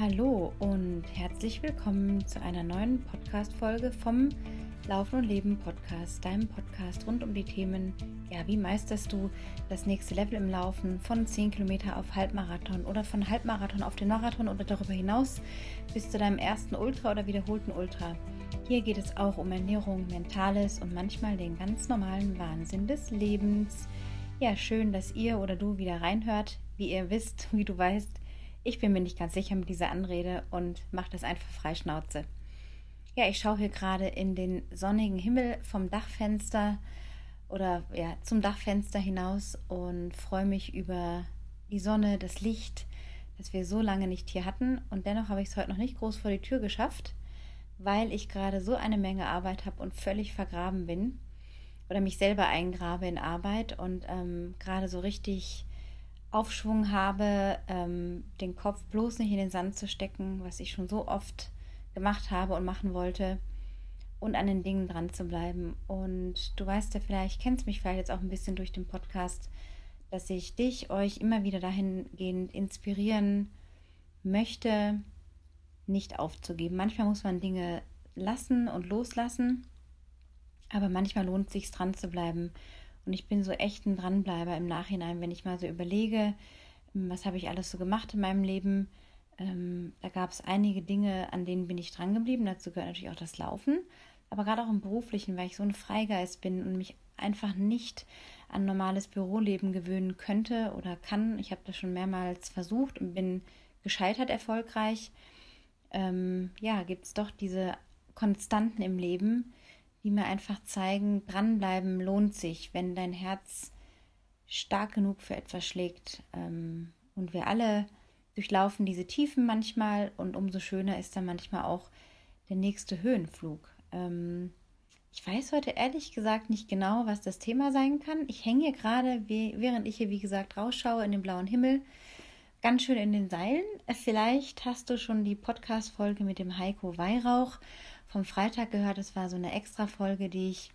Hallo und herzlich willkommen zu einer neuen Podcast-Folge vom Laufen und Leben Podcast, deinem Podcast rund um die Themen, ja, wie meisterst du das nächste Level im Laufen von 10 Kilometer auf Halbmarathon oder von Halbmarathon auf den Marathon oder darüber hinaus bis zu deinem ersten Ultra oder wiederholten Ultra. Hier geht es auch um Ernährung, Mentales und manchmal den ganz normalen Wahnsinn des Lebens. Ja, schön, dass ihr oder du wieder reinhört. Wie ihr wisst, wie du weißt, ich bin mir nicht ganz sicher mit dieser Anrede und mache das einfach frei Schnauze. Ja, ich schaue hier gerade in den sonnigen Himmel vom Dachfenster oder ja, zum Dachfenster hinaus und freue mich über die Sonne, das Licht, das wir so lange nicht hier hatten. Und dennoch habe ich es heute noch nicht groß vor die Tür geschafft, weil ich gerade so eine Menge Arbeit habe und völlig vergraben bin oder mich selber eingrabe in Arbeit und ähm, gerade so richtig Aufschwung habe, ähm, den Kopf bloß nicht in den Sand zu stecken, was ich schon so oft gemacht habe und machen wollte und an den Dingen dran zu bleiben. Und du weißt ja vielleicht, kennst mich vielleicht jetzt auch ein bisschen durch den Podcast, dass ich dich, euch immer wieder dahingehend inspirieren möchte, nicht aufzugeben. Manchmal muss man Dinge lassen und loslassen, aber manchmal lohnt es sich dran zu bleiben und ich bin so echt ein Dranbleiber im Nachhinein, wenn ich mal so überlege, ähm, was habe ich alles so gemacht in meinem Leben. Ähm, da gab es einige Dinge, an denen bin ich dran geblieben. Dazu gehört natürlich auch das Laufen. Aber gerade auch im beruflichen, weil ich so ein Freigeist bin und mich einfach nicht an normales Büroleben gewöhnen könnte oder kann. Ich habe das schon mehrmals versucht und bin gescheitert erfolgreich. Ähm, ja, gibt es doch diese Konstanten im Leben, die mir einfach zeigen, dranbleiben lohnt sich, wenn dein Herz stark genug für etwas schlägt. Ähm, und wir alle durchlaufen diese Tiefen manchmal und umso schöner ist dann manchmal auch der nächste Höhenflug. Ähm, ich weiß heute ehrlich gesagt nicht genau, was das Thema sein kann. Ich hänge hier gerade, während ich hier wie gesagt rausschaue in den blauen Himmel, ganz schön in den Seilen. Vielleicht hast du schon die Podcast-Folge mit dem Heiko Weihrauch vom Freitag gehört. Es war so eine extra Folge, die ich,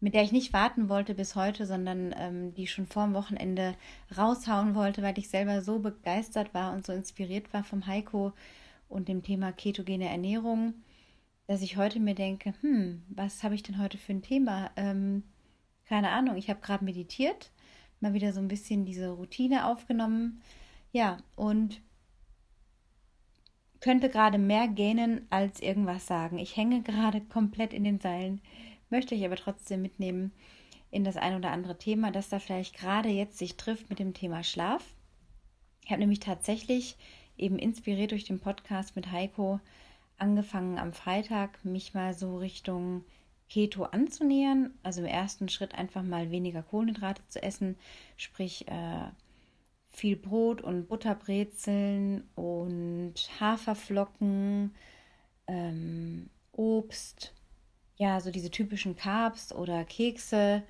mit der ich nicht warten wollte bis heute, sondern ähm, die ich schon vor dem Wochenende raushauen wollte, weil ich selber so begeistert war und so inspiriert war vom Heiko und dem Thema ketogene Ernährung, dass ich heute mir denke, hm, was habe ich denn heute für ein Thema? Ähm, keine Ahnung, ich habe gerade meditiert, mal wieder so ein bisschen diese Routine aufgenommen. Ja, und könnte gerade mehr gähnen als irgendwas sagen. Ich hänge gerade komplett in den Seilen, möchte ich aber trotzdem mitnehmen in das ein oder andere Thema, das da vielleicht gerade jetzt sich trifft mit dem Thema Schlaf. Ich habe nämlich tatsächlich eben inspiriert durch den Podcast mit Heiko angefangen am Freitag, mich mal so Richtung Keto anzunähern. Also im ersten Schritt einfach mal weniger Kohlenhydrate zu essen, sprich äh, viel Brot und Butterbrezeln und Haferflocken, ähm, Obst, ja, so diese typischen Carbs oder Kekse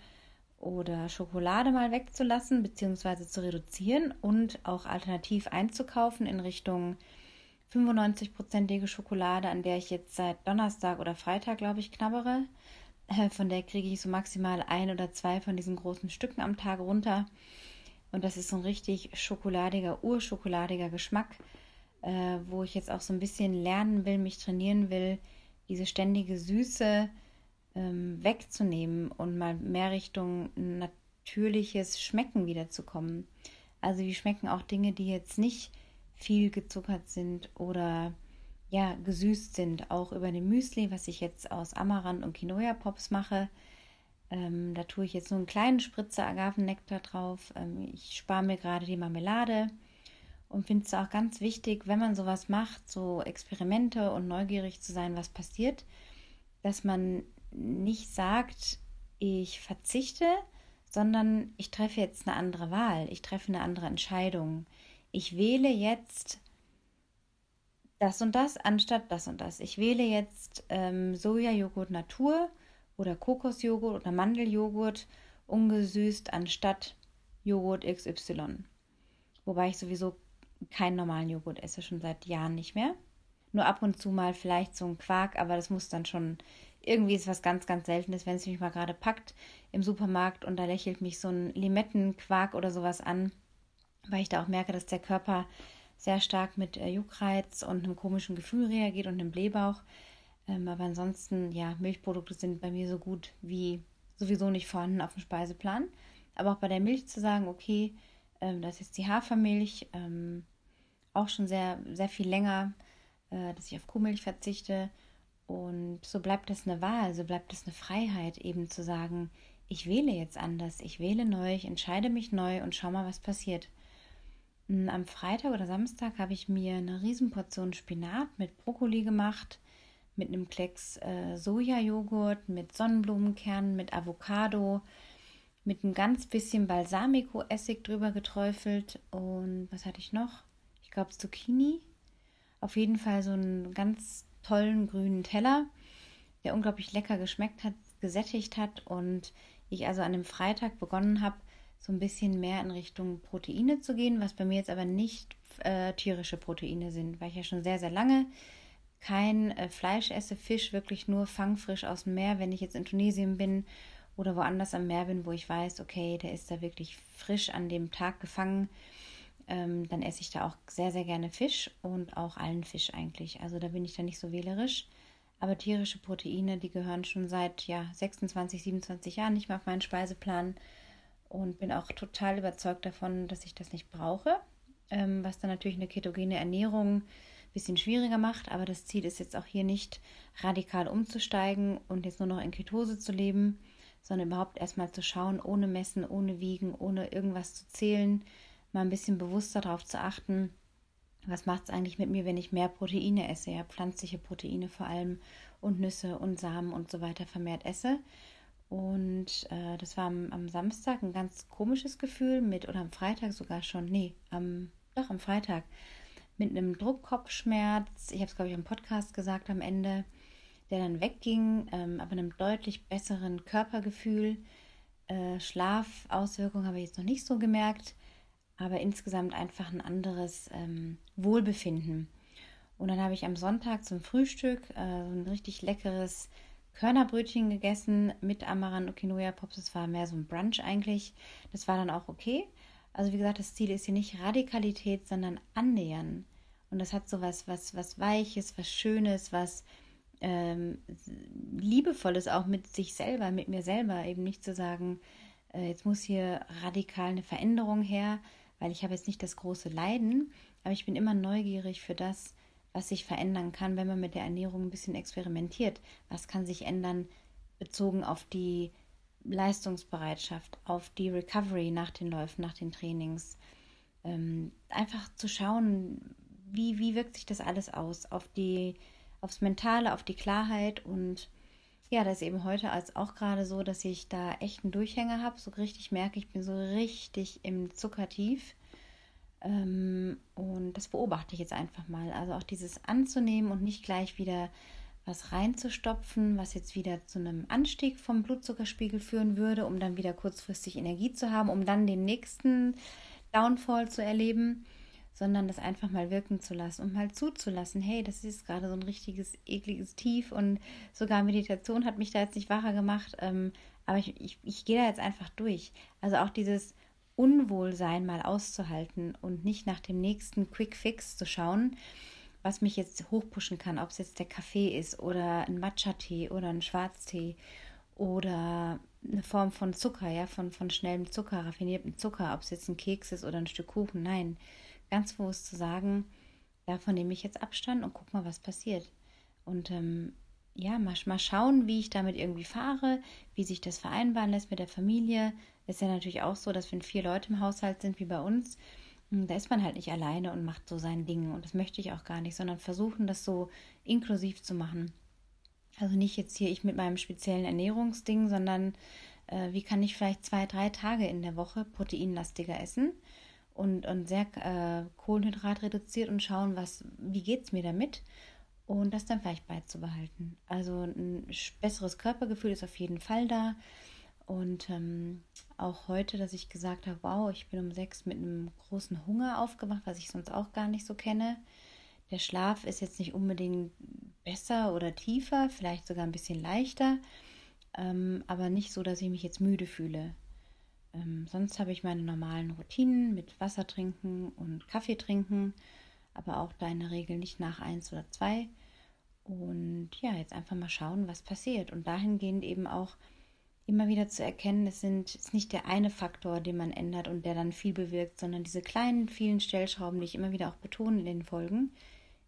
oder Schokolade mal wegzulassen bzw. zu reduzieren und auch alternativ einzukaufen in Richtung 95-prozentige Schokolade, an der ich jetzt seit Donnerstag oder Freitag, glaube ich, knabbere. Äh, von der kriege ich so maximal ein oder zwei von diesen großen Stücken am Tag runter. Und das ist so ein richtig schokoladiger, urschokoladiger Geschmack, äh, wo ich jetzt auch so ein bisschen lernen will, mich trainieren will, diese ständige Süße ähm, wegzunehmen und mal mehr Richtung natürliches Schmecken wiederzukommen. Also wie schmecken auch Dinge, die jetzt nicht viel gezuckert sind oder ja gesüßt sind, auch über dem Müsli, was ich jetzt aus Amaranth und Quinoa Pops mache ähm, da tue ich jetzt nur einen kleinen Spritzer Agavennektar drauf. Ähm, ich spare mir gerade die Marmelade und finde es auch ganz wichtig, wenn man sowas macht, so Experimente und neugierig zu sein, was passiert, dass man nicht sagt, ich verzichte, sondern ich treffe jetzt eine andere Wahl, ich treffe eine andere Entscheidung. Ich wähle jetzt das und das anstatt das und das. Ich wähle jetzt ähm, Sojajoghurt Natur oder Kokosjoghurt oder Mandeljoghurt ungesüßt anstatt Joghurt XY. Wobei ich sowieso keinen normalen Joghurt esse, schon seit Jahren nicht mehr. Nur ab und zu mal vielleicht so ein Quark, aber das muss dann schon irgendwie ist was ganz, ganz Seltenes, wenn es mich mal gerade packt im Supermarkt und da lächelt mich so ein Limettenquark oder sowas an, weil ich da auch merke, dass der Körper sehr stark mit äh, Juckreiz und einem komischen Gefühl reagiert und einem Blähbauch. Ähm, aber ansonsten, ja, Milchprodukte sind bei mir so gut wie sowieso nicht vorhanden auf dem Speiseplan. Aber auch bei der Milch zu sagen, okay, ähm, das ist jetzt die Hafermilch, ähm, auch schon sehr, sehr viel länger, äh, dass ich auf Kuhmilch verzichte. Und so bleibt es eine Wahl, so bleibt es eine Freiheit, eben zu sagen, ich wähle jetzt anders, ich wähle neu, ich entscheide mich neu und schau mal, was passiert. Hm, am Freitag oder Samstag habe ich mir eine Riesenportion Spinat mit Brokkoli gemacht, mit einem Klecks äh, Sojajoghurt, mit Sonnenblumenkernen, mit Avocado, mit ein ganz bisschen Balsamico-Essig drüber geträufelt und was hatte ich noch? Ich glaube Zucchini. Auf jeden Fall so einen ganz tollen grünen Teller, der unglaublich lecker geschmeckt hat, gesättigt hat und ich also an dem Freitag begonnen habe, so ein bisschen mehr in Richtung Proteine zu gehen, was bei mir jetzt aber nicht äh, tierische Proteine sind, weil ich ja schon sehr, sehr lange kein äh, Fleisch esse, Fisch wirklich nur fangfrisch aus dem Meer, wenn ich jetzt in Tunesien bin oder woanders am Meer bin, wo ich weiß, okay, der ist da wirklich frisch an dem Tag gefangen, ähm, dann esse ich da auch sehr, sehr gerne Fisch und auch allen Fisch eigentlich. Also da bin ich da nicht so wählerisch. Aber tierische Proteine, die gehören schon seit ja, 26, 27 Jahren nicht mehr auf meinen Speiseplan und bin auch total überzeugt davon, dass ich das nicht brauche, ähm, was dann natürlich eine ketogene Ernährung ein bisschen schwieriger macht. Aber das Ziel ist jetzt auch hier nicht radikal umzusteigen und jetzt nur noch in Ketose zu leben, sondern überhaupt erstmal zu schauen, ohne Messen, ohne Wiegen, ohne irgendwas zu zählen, mal ein bisschen bewusster darauf zu achten, was macht es eigentlich mit mir, wenn ich mehr Proteine esse, ja, pflanzliche Proteine vor allem und Nüsse und Samen und so weiter vermehrt esse. Und äh, das war am, am, Samstag ein ganz komisches Gefühl mit, oder am Freitag sogar schon, nee, am, doch am Freitag, mit einem Druckkopfschmerz. Ich habe es, glaube ich, im Podcast gesagt am Ende, der dann wegging, ähm, aber einem deutlich besseren Körpergefühl. Äh, Schlafauswirkungen habe ich jetzt noch nicht so gemerkt aber insgesamt einfach ein anderes ähm, Wohlbefinden. Und dann habe ich am Sonntag zum Frühstück äh, ein richtig leckeres Körnerbrötchen gegessen mit Amaranth und Quinoa Pops. Das war mehr so ein Brunch eigentlich. Das war dann auch okay. Also wie gesagt, das Ziel ist hier nicht Radikalität, sondern Annähern. Und das hat so was, was, was Weiches, was Schönes, was ähm, Liebevolles auch mit sich selber, mit mir selber. Eben nicht zu sagen, äh, jetzt muss hier radikal eine Veränderung her, weil ich habe jetzt nicht das große Leiden, aber ich bin immer neugierig für das, was sich verändern kann, wenn man mit der Ernährung ein bisschen experimentiert. Was kann sich ändern bezogen auf die Leistungsbereitschaft, auf die Recovery nach den Läufen, nach den Trainings. Ähm, einfach zu schauen, wie, wie wirkt sich das alles aus auf die, aufs Mentale, auf die Klarheit und ja, das ist eben heute als auch gerade so, dass ich da echt einen Durchhänger habe, so richtig merke, ich bin so richtig im Zuckertief. Ähm, und das beobachte ich jetzt einfach mal. Also auch dieses anzunehmen und nicht gleich wieder was reinzustopfen, was jetzt wieder zu einem Anstieg vom Blutzuckerspiegel führen würde, um dann wieder kurzfristig Energie zu haben, um dann den nächsten Downfall zu erleben sondern das einfach mal wirken zu lassen und mal zuzulassen, hey, das ist gerade so ein richtiges, ekliges Tief und sogar Meditation hat mich da jetzt nicht wacher gemacht, ähm, aber ich, ich, ich gehe da jetzt einfach durch. Also auch dieses Unwohlsein mal auszuhalten und nicht nach dem nächsten Quick Fix zu schauen, was mich jetzt hochpushen kann, ob es jetzt der Kaffee ist oder ein Matcha-Tee oder ein Schwarztee oder eine Form von Zucker, ja, von, von schnellem Zucker, raffiniertem Zucker, ob es jetzt ein Keks ist oder ein Stück Kuchen, nein ganz bewusst zu sagen, davon nehme ich jetzt Abstand und guck mal, was passiert. Und ähm, ja, mal, mal schauen, wie ich damit irgendwie fahre, wie sich das vereinbaren lässt mit der Familie. Ist ja natürlich auch so, dass wenn vier Leute im Haushalt sind, wie bei uns, da ist man halt nicht alleine und macht so sein Ding. Und das möchte ich auch gar nicht, sondern versuchen, das so inklusiv zu machen. Also nicht jetzt hier ich mit meinem speziellen Ernährungsding, sondern äh, wie kann ich vielleicht zwei, drei Tage in der Woche proteinlastiger essen und, und sehr äh, Kohlenhydrat reduziert und schauen, was, wie geht es mir damit und das dann vielleicht beizubehalten. Also ein besseres Körpergefühl ist auf jeden Fall da. Und ähm, auch heute, dass ich gesagt habe, wow, ich bin um sechs mit einem großen Hunger aufgewacht, was ich sonst auch gar nicht so kenne. Der Schlaf ist jetzt nicht unbedingt besser oder tiefer, vielleicht sogar ein bisschen leichter, ähm, aber nicht so, dass ich mich jetzt müde fühle. Ähm, sonst habe ich meine normalen Routinen mit Wasser trinken und Kaffee trinken aber auch da in der Regel nicht nach eins oder zwei. Und ja, jetzt einfach mal schauen, was passiert. Und dahingehend eben auch immer wieder zu erkennen, es sind, ist nicht der eine Faktor, den man ändert und der dann viel bewirkt, sondern diese kleinen, vielen Stellschrauben, die ich immer wieder auch betone in den Folgen,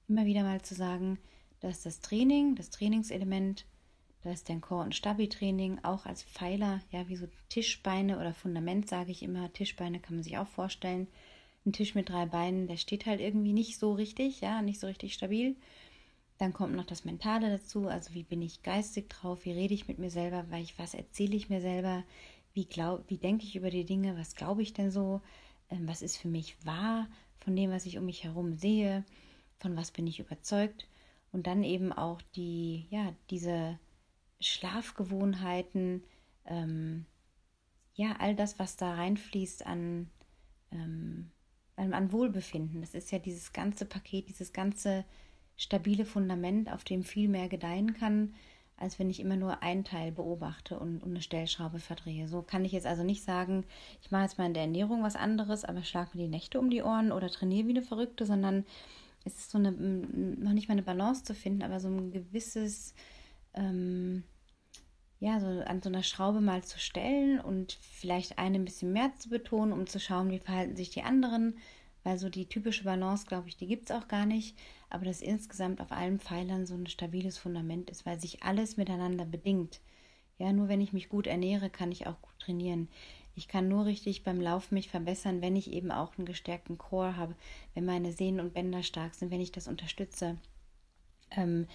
immer wieder mal zu sagen, dass das Training, das Trainingselement, da ist dein Core- und Stabi-Training auch als Pfeiler, ja, wie so Tischbeine oder Fundament, sage ich immer. Tischbeine kann man sich auch vorstellen. Ein Tisch mit drei Beinen, der steht halt irgendwie nicht so richtig, ja, nicht so richtig stabil. Dann kommt noch das Mentale dazu, also wie bin ich geistig drauf, wie rede ich mit mir selber, was erzähle ich mir selber, wie, wie denke ich über die Dinge, was glaube ich denn so, ähm, was ist für mich wahr von dem, was ich um mich herum sehe, von was bin ich überzeugt. Und dann eben auch die, ja, diese Schlafgewohnheiten, ähm, ja, all das, was da reinfließt an, ähm, an Wohlbefinden. Das ist ja dieses ganze Paket, dieses ganze stabile Fundament, auf dem viel mehr gedeihen kann, als wenn ich immer nur einen Teil beobachte und, und eine Stellschraube verdrehe. So kann ich jetzt also nicht sagen, ich mache jetzt mal in der Ernährung was anderes, aber schlage mir die Nächte um die Ohren oder trainiere wie eine Verrückte, sondern es ist so eine, noch nicht mal eine Balance zu finden, aber so ein gewisses, ähm, ja, so an so einer Schraube mal zu stellen und vielleicht eine ein bisschen mehr zu betonen, um zu schauen, wie verhalten sich die anderen, weil so die typische Balance, glaube ich, die gibt es auch gar nicht aber dass insgesamt auf allen Pfeilern so ein stabiles Fundament ist, weil sich alles miteinander bedingt. Ja, nur wenn ich mich gut ernähre, kann ich auch gut trainieren. Ich kann nur richtig beim Lauf mich verbessern, wenn ich eben auch einen gestärkten Core habe, wenn meine Sehnen und Bänder stark sind, wenn ich das unterstütze. Ähm,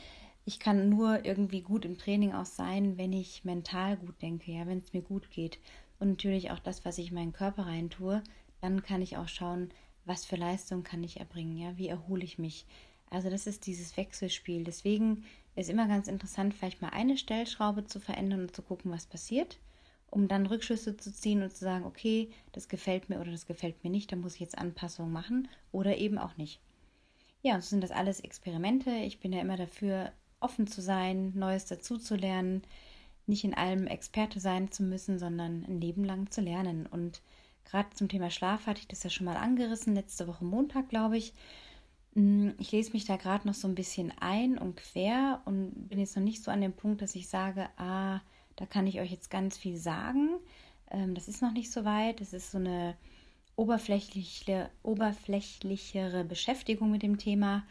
ich kann nur irgendwie gut im Training auch sein, wenn ich mental gut denke, ja, wenn es mir gut geht. Und natürlich auch das, was ich in meinen Körper rein tue, dann kann ich auch schauen, was für Leistung kann ich erbringen, ja, wie erhole ich mich, also das ist dieses Wechselspiel. Deswegen ist immer ganz interessant, vielleicht mal eine Stellschraube zu verändern und zu gucken, was passiert, um dann Rückschlüsse zu ziehen und zu sagen, okay, das gefällt mir oder das gefällt mir nicht, da muss ich jetzt Anpassungen machen oder eben auch nicht. Ja, und so sind das alles Experimente. Ich bin ja immer dafür, offen zu sein, Neues dazuzulernen, nicht in allem Experte sein zu müssen, sondern ein Leben lang zu lernen. Und gerade zum Thema Schlaf hatte ich das ja schon mal angerissen, letzte Woche Montag, glaube ich. Mm, ich lese mich da gerade noch so ein bisschen ein und quer und bin jetzt noch nicht so an dem Punkt, dass ich sage, ah, da kann ich euch jetzt ganz viel sagen. Ähm, das ist noch nicht so weit. Das ist so eine oberflächliche, oberflächlichere Beschäftigung mit dem Thema.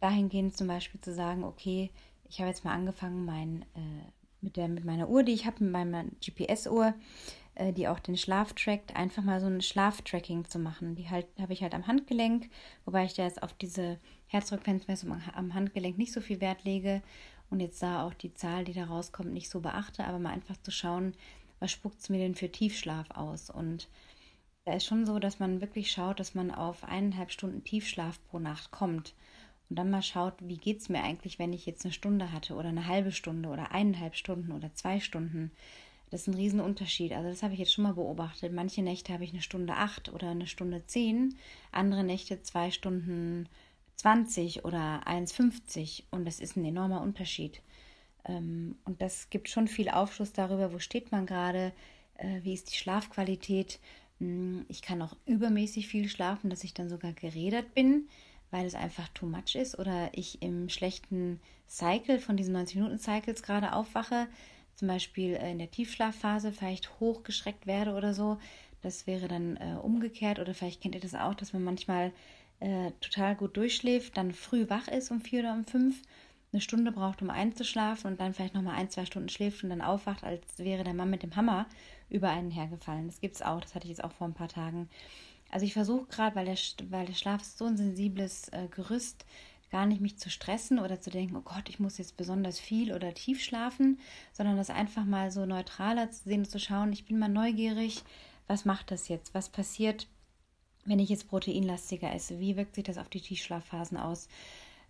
Dahingehend zum Beispiel zu sagen, okay, ich habe jetzt mal angefangen, mein, äh, mit, der, mit meiner Uhr, die ich habe, mit meiner GPS-Uhr, äh, die auch den Schlaf trackt, einfach mal so ein Schlaftracking zu machen. Die halt habe ich halt am Handgelenk, wobei ich da jetzt auf diese Herzfrequenzmessung am Handgelenk nicht so viel Wert lege und jetzt da auch die Zahl, die da rauskommt, nicht so beachte, aber mal einfach zu schauen, was spuckt es mir denn für Tiefschlaf aus? Und da ist schon so, dass man wirklich schaut, dass man auf eineinhalb Stunden Tiefschlaf pro Nacht kommt. Und dann mal schaut, wie geht es mir eigentlich, wenn ich jetzt eine Stunde hatte oder eine halbe Stunde oder eineinhalb Stunden oder zwei Stunden. Das ist ein Riesenunterschied. Also das habe ich jetzt schon mal beobachtet. Manche Nächte habe ich eine Stunde acht oder eine Stunde zehn, andere Nächte zwei Stunden zwanzig oder 1,50 und das ist ein enormer Unterschied. Ähm, und das gibt schon viel Aufschluss darüber, wo steht man gerade, äh, wie ist die Schlafqualität. Hm, ich kann auch übermäßig viel schlafen, dass ich dann sogar geredet bin, weil es einfach too much ist oder ich im schlechten Cycle von diesen 90-Minuten-Cycles gerade aufwache zum Beispiel äh, in der Tiefschlafphase vielleicht hochgeschreckt werde oder so. Das wäre dann äh, umgekehrt oder vielleicht kennt ihr das auch, dass man manchmal äh, total gut durchschläft, dann früh wach ist um vier oder um fünf, eine Stunde braucht, um einzuschlafen und dann vielleicht nochmal ein, zwei Stunden schläft und dann aufwacht, als wäre der Mann mit dem Hammer über einen hergefallen. Das gibt es auch, das hatte ich jetzt auch vor ein paar Tagen. Also ich versuche gerade, weil der, weil der Schlaf ist so ein sensibles äh, Gerüst, gar nicht mich zu stressen oder zu denken, oh Gott, ich muss jetzt besonders viel oder tief schlafen, sondern das einfach mal so neutraler zu sehen und zu schauen, ich bin mal neugierig, was macht das jetzt? Was passiert, wenn ich jetzt proteinlastiger esse? Wie wirkt sich das auf die Tiefschlafphasen aus?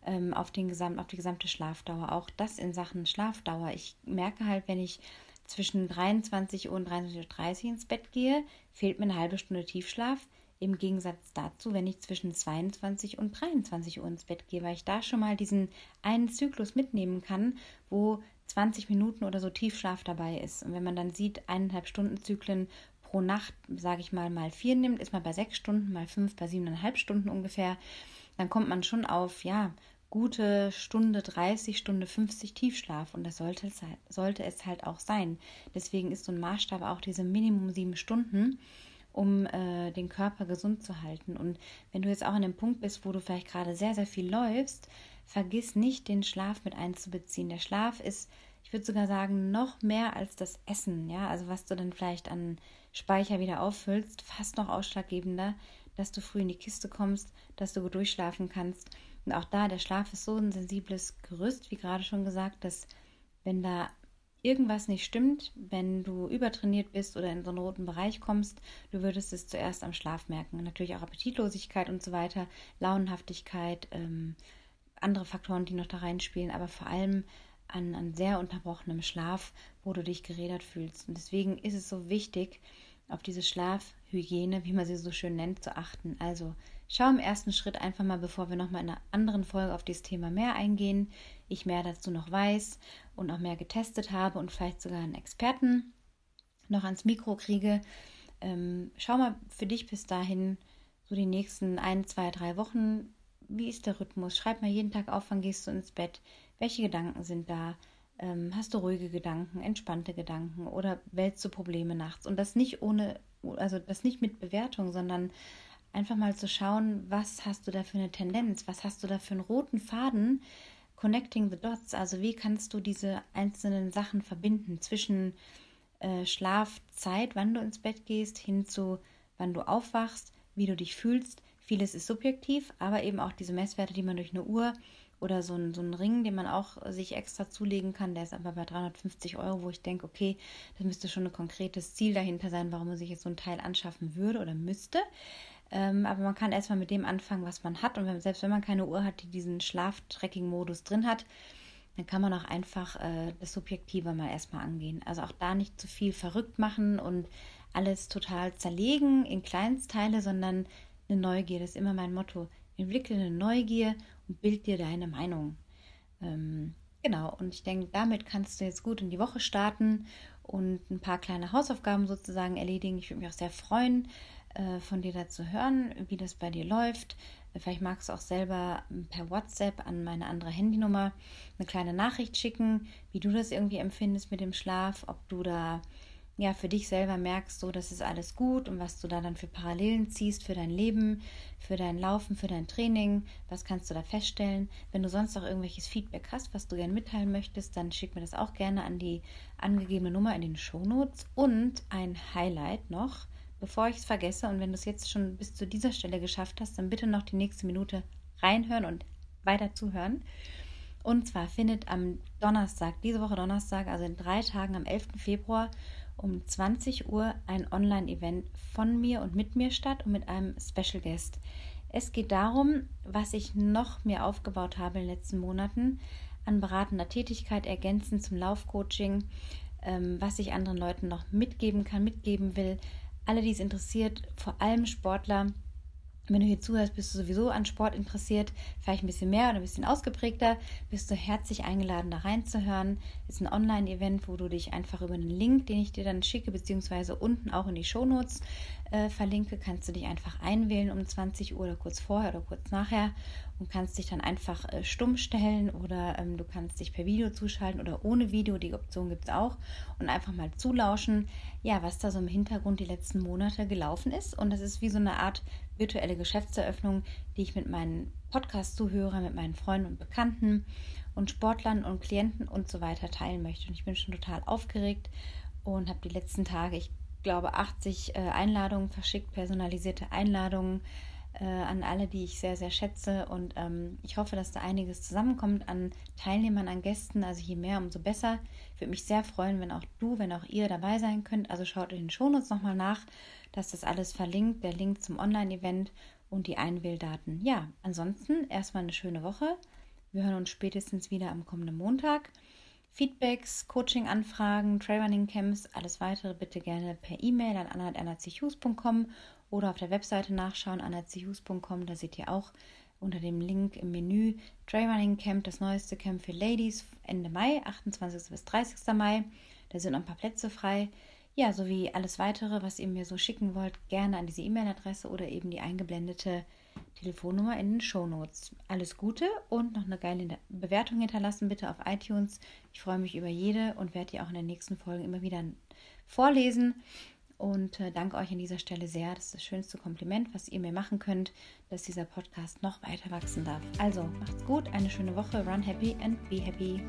Ähm, auf, den Gesamt, auf die gesamte Schlafdauer. Auch das in Sachen Schlafdauer. Ich merke halt, wenn ich zwischen 23 Uhr und 23.30 Uhr ins Bett gehe, fehlt mir eine halbe Stunde Tiefschlaf. Im Gegensatz dazu, wenn ich zwischen 22 und 23 Uhr ins Bett gehe, weil ich da schon mal diesen einen Zyklus mitnehmen kann, wo 20 Minuten oder so Tiefschlaf dabei ist. Und wenn man dann sieht, eineinhalb Stunden Zyklen pro Nacht, sage ich mal, mal vier nimmt, ist man bei sechs Stunden, mal fünf, bei siebeneinhalb Stunden ungefähr, dann kommt man schon auf, ja, gute Stunde 30, Stunde 50 Tiefschlaf und das sollte es, halt, sollte es halt auch sein. Deswegen ist so ein Maßstab auch diese Minimum sieben Stunden, um äh, den Körper gesund zu halten. Und wenn du jetzt auch an dem Punkt bist, wo du vielleicht gerade sehr, sehr viel läufst, vergiss nicht, den Schlaf mit einzubeziehen. Der Schlaf ist, ich würde sogar sagen, noch mehr als das Essen, ja, also was du dann vielleicht an Speicher wieder auffüllst, fast noch ausschlaggebender, dass du früh in die Kiste kommst, dass du gut durchschlafen kannst und auch da, der Schlaf ist so ein sensibles Gerüst, wie gerade schon gesagt, dass wenn da irgendwas nicht stimmt, wenn du übertrainiert bist oder in so einen roten Bereich kommst, du würdest es zuerst am Schlaf merken. Natürlich auch Appetitlosigkeit und so weiter, Launenhaftigkeit, ähm, andere Faktoren, die noch da reinspielen, aber vor allem an, an sehr unterbrochenem Schlaf, wo du dich gerädert fühlst. Und deswegen ist es so wichtig, auf diese Schlafhygiene, wie man sie so schön nennt, zu achten. Also schau im ersten Schritt einfach mal, bevor wir nochmal in einer anderen Folge auf dieses Thema mehr eingehen, ich mehr dazu noch weiß und auch mehr getestet habe und vielleicht sogar einen Experten noch ans Mikro kriege. Ähm, schau mal für dich bis dahin, so die nächsten ein, zwei, drei Wochen, wie ist der Rhythmus? Schreib mal jeden Tag auf, wann gehst du ins Bett? Welche Gedanken sind da? Ähm, hast du ruhige Gedanken, entspannte Gedanken oder wälzt du Probleme nachts? Und das nicht ohne, also das nicht mit Bewertung, sondern einfach mal zu schauen, was hast du da für eine Tendenz, was hast du da für einen roten Faden, connecting the dots, also wie kannst du diese einzelnen Sachen verbinden zwischen äh, Schlafzeit, wann du ins Bett gehst, hin zu wann du aufwachst, wie du dich fühlst. Vieles ist subjektiv, aber eben auch diese Messwerte, die man durch eine Uhr oder so ein, so ein Ring, den man auch sich extra zulegen kann, der ist aber bei 350 Euro, wo ich denke, okay, das müsste schon ein konkretes Ziel dahinter sein, warum man sich jetzt so ein Teil anschaffen würde oder müsste. Ähm, aber man kann erstmal mit dem anfangen, was man hat. Und wenn, selbst wenn man keine Uhr hat, die diesen Schlaftracking-Modus drin hat, dann kann man auch einfach äh, das Subjektive mal erstmal angehen. Also auch da nicht zu viel verrückt machen und alles total zerlegen in Kleinstteile, sondern eine Neugier. Das ist immer mein Motto. Entwickle eine Neugier und bild dir deine Meinung. Ähm, genau, und ich denke, damit kannst du jetzt gut in die Woche starten und ein paar kleine Hausaufgaben sozusagen erledigen. Ich würde mich auch sehr freuen, äh, von dir dazu hören, wie das bei dir läuft. Vielleicht magst du auch selber per WhatsApp an meine andere Handynummer eine kleine Nachricht schicken, wie du das irgendwie empfindest mit dem Schlaf, ob du da ja für dich selber merkst, so das ist alles gut und was du da dann für Parallelen ziehst für dein Leben, für dein Laufen, für dein Training, was kannst du da feststellen? Wenn du sonst auch irgendwelches Feedback hast, was du gerne mitteilen möchtest, dann schick mir das auch gerne an die angegebene Nummer in den Shownotes und ein Highlight noch, bevor ich es vergesse und wenn du es jetzt schon bis zu dieser Stelle geschafft hast, dann bitte noch die nächste Minute reinhören und weiter zuhören. Und zwar findet am Donnerstag, diese Woche Donnerstag, also in drei Tagen am 11. Februar, um 20 Uhr ein Online-Event von mir und mit mir statt und mit einem Special Guest. Es geht darum, was ich noch mir aufgebaut habe in den letzten Monaten an beratender Tätigkeit ergänzend zum Laufcoaching, ähm, was ich anderen Leuten noch mitgeben kann, mitgeben will. Alle, die es interessiert, vor allem Sportler, wenn du hier zuhörst, bist du sowieso an Sport interessiert, vielleicht ein bisschen mehr oder ein bisschen ausgeprägter, bist du herzlich eingeladen, da reinzuhören. Ist ein Online-Event, wo du dich einfach über einen Link, den ich dir dann schicke, beziehungsweise unten auch in die Shownotes äh, verlinke, kannst du dich einfach einwählen um 20 Uhr oder kurz vorher oder kurz nachher und kannst dich dann einfach äh, stumm stellen oder ähm, du kannst dich per Video zuschalten oder ohne Video, die Option gibt es auch und einfach mal zulauschen, ja, was da so im Hintergrund die letzten Monate gelaufen ist und das ist wie so eine Art virtuelle Geschäftseröffnung, die ich mit meinen Podcast-Zuhörern, mit meinen Freunden und Bekannten und Sportlern und Klienten und so weiter teilen möchte. Und ich bin schon total aufgeregt und habe die letzten Tage, ich glaube, 80 äh, Einladungen verschickt, personalisierte Einladungen äh, an alle, die ich sehr, sehr schätze. Und ähm, ich hoffe, dass da einiges zusammenkommt an Teilnehmern, an Gästen. Also je mehr, umso besser. Ich würde mich sehr freuen, wenn auch du, wenn auch ihr dabei sein könnt. Also schaut in den Shownotes nochmal nach dass das alles verlinkt, der Link zum Online-Event und die Einwähldaten. Ja, ansonsten erstmal eine schöne Woche. Wir hören uns spätestens wieder am kommenden Montag. Feedbacks, Coaching-Anfragen, Trailrunning-Camps, alles weitere bitte gerne per E-Mail an anna.anazihus.com oder auf der Webseite nachschauen, anazihus.com. Da seht ihr auch unter dem Link im Menü Trailrunning Camp, das neueste Camp für Ladies Ende Mai, 28. bis 30. Mai. Da sind noch ein paar Plätze frei. Ja, sowie alles weitere, was ihr mir so schicken wollt, gerne an diese E-Mail-Adresse oder eben die eingeblendete Telefonnummer in den Show Notes. Alles Gute und noch eine geile Bewertung hinterlassen, bitte auf iTunes. Ich freue mich über jede und werde die auch in den nächsten Folgen immer wieder vorlesen. Und äh, danke euch an dieser Stelle sehr. Das ist das schönste Kompliment, was ihr mir machen könnt, dass dieser Podcast noch weiter wachsen darf. Also macht's gut, eine schöne Woche, run happy and be happy.